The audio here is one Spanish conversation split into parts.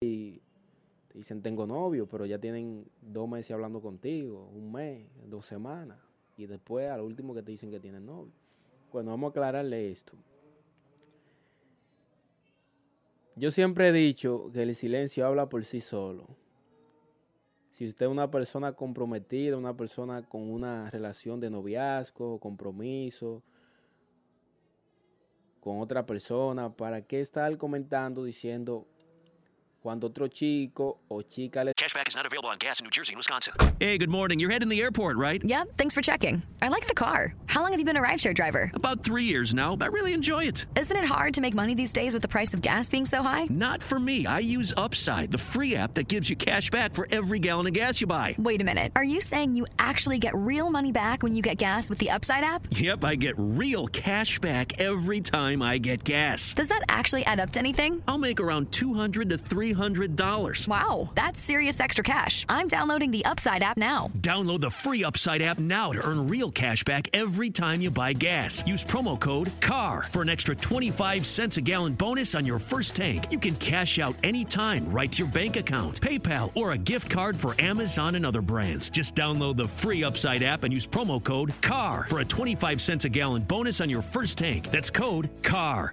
y te dicen tengo novio, pero ya tienen dos meses hablando contigo, un mes, dos semanas, y después al último que te dicen que tienen novio. Bueno, vamos a aclararle esto. Yo siempre he dicho que el silencio habla por sí solo. Si usted es una persona comprometida, una persona con una relación de noviazgo, compromiso, con otra persona, ¿para qué estar comentando diciendo cuando otro chico o chica le... Cashback is not available on gas in New Jersey and Wisconsin. Hey, good morning. You're heading the airport, right? Yep, thanks for checking. I like the car. How long have you been a rideshare driver? About three years now. I really enjoy it. Isn't it hard to make money these days with the price of gas being so high? Not for me. I use Upside, the free app that gives you cash back for every gallon of gas you buy. Wait a minute. Are you saying you actually get real money back when you get gas with the Upside app? Yep, I get real cash back every time I get gas. Does that actually add up to anything? I'll make around $200 to $300. Wow, that's serious extra cash. I'm downloading the Upside app now. Download the free Upside app now to earn real cash back every time you buy gas. Use promo code CAR for an extra 25 cents a gallon bonus on your first tank. You can cash out anytime right to your bank account, PayPal, or a gift card for Amazon and other brands. Just download the free Upside app and use promo code CAR for a 25 cents a gallon bonus on your first tank. That's code CAR.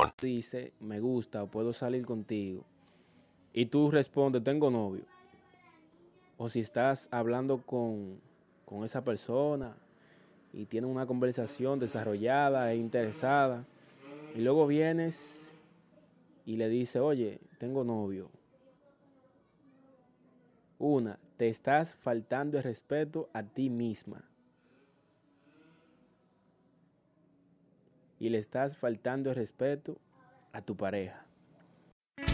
dice, me gusta, puedo salir contigo, y tú respondes, tengo novio, o si estás hablando con, con esa persona y tienes una conversación desarrollada e interesada, y luego vienes y le dices, oye, tengo novio. Una, te estás faltando el respeto a ti misma. Y le estás faltando el respeto a tu pareja.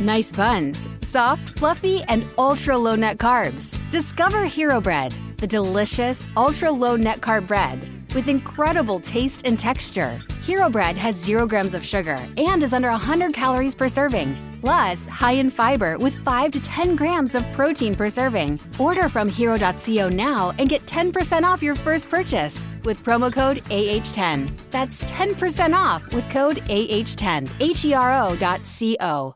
Nice buns, soft, fluffy, and ultra low net carbs. Discover Hero Bread, the delicious ultra low net carb bread with incredible taste and texture. Hero Bread has zero grams of sugar and is under 100 calories per serving, plus high in fiber with 5 to 10 grams of protein per serving. Order from hero.co now and get 10% off your first purchase with promo code AH10. That's 10% off with code AH10. H E R O dot C O.